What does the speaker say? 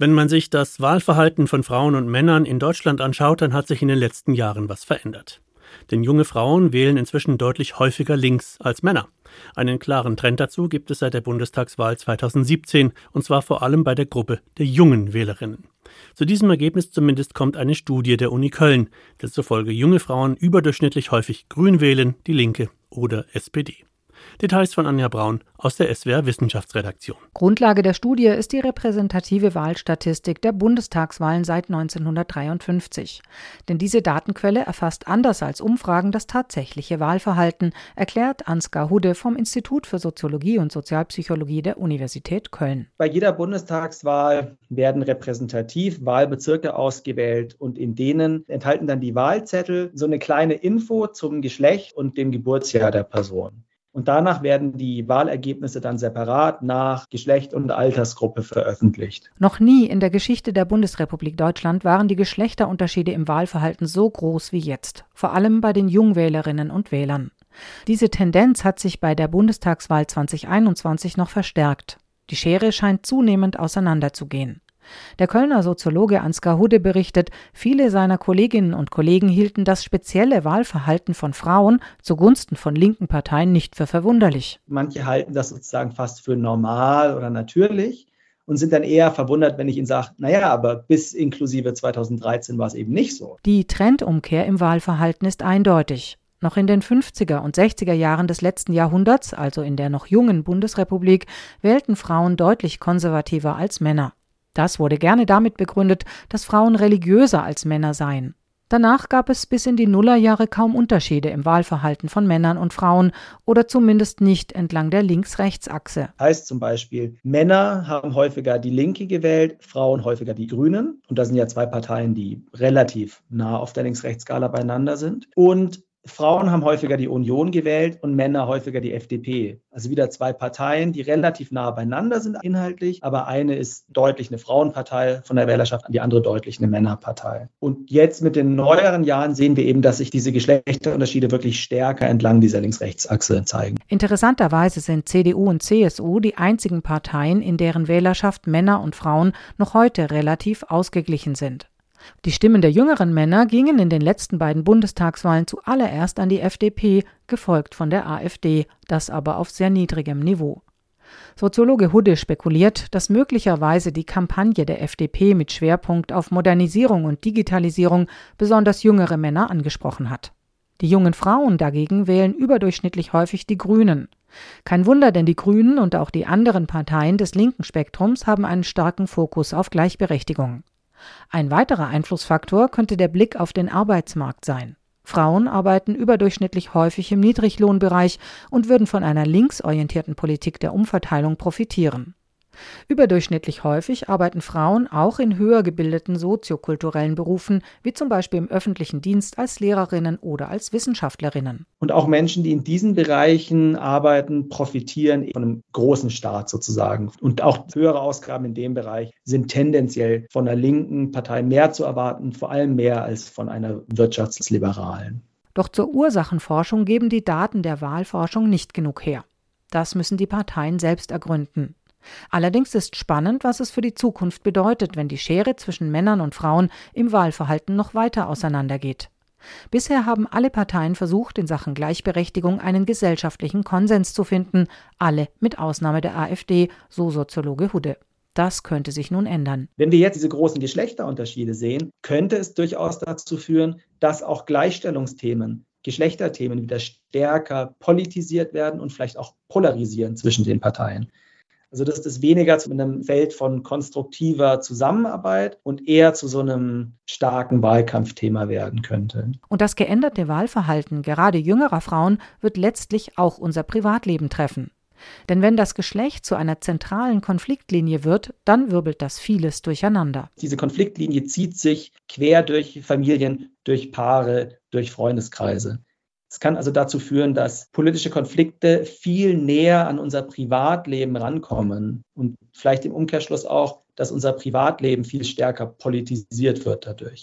Wenn man sich das Wahlverhalten von Frauen und Männern in Deutschland anschaut, dann hat sich in den letzten Jahren was verändert. Denn junge Frauen wählen inzwischen deutlich häufiger links als Männer. Einen klaren Trend dazu gibt es seit der Bundestagswahl 2017, und zwar vor allem bei der Gruppe der jungen Wählerinnen. Zu diesem Ergebnis zumindest kommt eine Studie der Uni Köln, der zufolge junge Frauen überdurchschnittlich häufig Grün wählen, die Linke oder SPD. Details von Anja Braun aus der SWR Wissenschaftsredaktion. Grundlage der Studie ist die repräsentative Wahlstatistik der Bundestagswahlen seit 1953. Denn diese Datenquelle erfasst anders als Umfragen das tatsächliche Wahlverhalten, erklärt Ansgar Hude vom Institut für Soziologie und Sozialpsychologie der Universität Köln. Bei jeder Bundestagswahl werden repräsentativ Wahlbezirke ausgewählt und in denen enthalten dann die Wahlzettel so eine kleine Info zum Geschlecht und dem Geburtsjahr der Person. Und danach werden die Wahlergebnisse dann separat nach Geschlecht und Altersgruppe veröffentlicht. Noch nie in der Geschichte der Bundesrepublik Deutschland waren die Geschlechterunterschiede im Wahlverhalten so groß wie jetzt, vor allem bei den Jungwählerinnen und Wählern. Diese Tendenz hat sich bei der Bundestagswahl 2021 noch verstärkt. Die Schere scheint zunehmend auseinanderzugehen. Der Kölner Soziologe Ansgar Hude berichtet, viele seiner Kolleginnen und Kollegen hielten das spezielle Wahlverhalten von Frauen zugunsten von linken Parteien nicht für verwunderlich. Manche halten das sozusagen fast für normal oder natürlich und sind dann eher verwundert, wenn ich ihnen sage, naja, aber bis inklusive 2013 war es eben nicht so. Die Trendumkehr im Wahlverhalten ist eindeutig. Noch in den 50er und 60er Jahren des letzten Jahrhunderts, also in der noch jungen Bundesrepublik, wählten Frauen deutlich konservativer als Männer. Das wurde gerne damit begründet, dass Frauen religiöser als Männer seien. Danach gab es bis in die Nullerjahre kaum Unterschiede im Wahlverhalten von Männern und Frauen oder zumindest nicht entlang der Links-Rechts-Achse. Heißt zum Beispiel, Männer haben häufiger die Linke gewählt, Frauen häufiger die Grünen. Und das sind ja zwei Parteien, die relativ nah auf der Links-Rechts-Skala beieinander sind. Und Frauen haben häufiger die Union gewählt und Männer häufiger die FDP. Also wieder zwei Parteien, die relativ nah beieinander sind inhaltlich, aber eine ist deutlich eine Frauenpartei von der Wählerschaft, die andere deutlich eine Männerpartei. Und jetzt mit den neueren Jahren sehen wir eben, dass sich diese Geschlechterunterschiede wirklich stärker entlang dieser Links-Rechts-Achse zeigen. Interessanterweise sind CDU und CSU die einzigen Parteien, in deren Wählerschaft Männer und Frauen noch heute relativ ausgeglichen sind. Die Stimmen der jüngeren Männer gingen in den letzten beiden Bundestagswahlen zuallererst an die FDP, gefolgt von der AfD, das aber auf sehr niedrigem Niveau. Soziologe Hudde spekuliert, dass möglicherweise die Kampagne der FDP mit Schwerpunkt auf Modernisierung und Digitalisierung besonders jüngere Männer angesprochen hat. Die jungen Frauen dagegen wählen überdurchschnittlich häufig die Grünen. Kein Wunder, denn die Grünen und auch die anderen Parteien des linken Spektrums haben einen starken Fokus auf Gleichberechtigung. Ein weiterer Einflussfaktor könnte der Blick auf den Arbeitsmarkt sein. Frauen arbeiten überdurchschnittlich häufig im Niedriglohnbereich und würden von einer linksorientierten Politik der Umverteilung profitieren. Überdurchschnittlich häufig arbeiten Frauen auch in höher gebildeten soziokulturellen Berufen, wie zum Beispiel im öffentlichen Dienst als Lehrerinnen oder als Wissenschaftlerinnen. Und auch Menschen, die in diesen Bereichen arbeiten, profitieren von einem großen Staat sozusagen. Und auch höhere Ausgaben in dem Bereich sind tendenziell von der linken Partei mehr zu erwarten, vor allem mehr als von einer wirtschaftsliberalen. Doch zur Ursachenforschung geben die Daten der Wahlforschung nicht genug her. Das müssen die Parteien selbst ergründen. Allerdings ist spannend, was es für die Zukunft bedeutet, wenn die Schere zwischen Männern und Frauen im Wahlverhalten noch weiter auseinandergeht. Bisher haben alle Parteien versucht, in Sachen Gleichberechtigung einen gesellschaftlichen Konsens zu finden, alle mit Ausnahme der AfD, so Soziologe Hudde. Das könnte sich nun ändern. Wenn wir jetzt diese großen Geschlechterunterschiede sehen, könnte es durchaus dazu führen, dass auch Gleichstellungsthemen, Geschlechterthemen wieder stärker politisiert werden und vielleicht auch polarisieren zwischen den Parteien. Also dass das weniger zu einem Feld von konstruktiver Zusammenarbeit und eher zu so einem starken Wahlkampfthema werden könnte. Und das geänderte Wahlverhalten gerade jüngerer Frauen wird letztlich auch unser Privatleben treffen. Denn wenn das Geschlecht zu einer zentralen Konfliktlinie wird, dann wirbelt das vieles durcheinander. Diese Konfliktlinie zieht sich quer durch Familien, durch Paare, durch Freundeskreise. Es kann also dazu führen, dass politische Konflikte viel näher an unser Privatleben rankommen und vielleicht im Umkehrschluss auch, dass unser Privatleben viel stärker politisiert wird dadurch.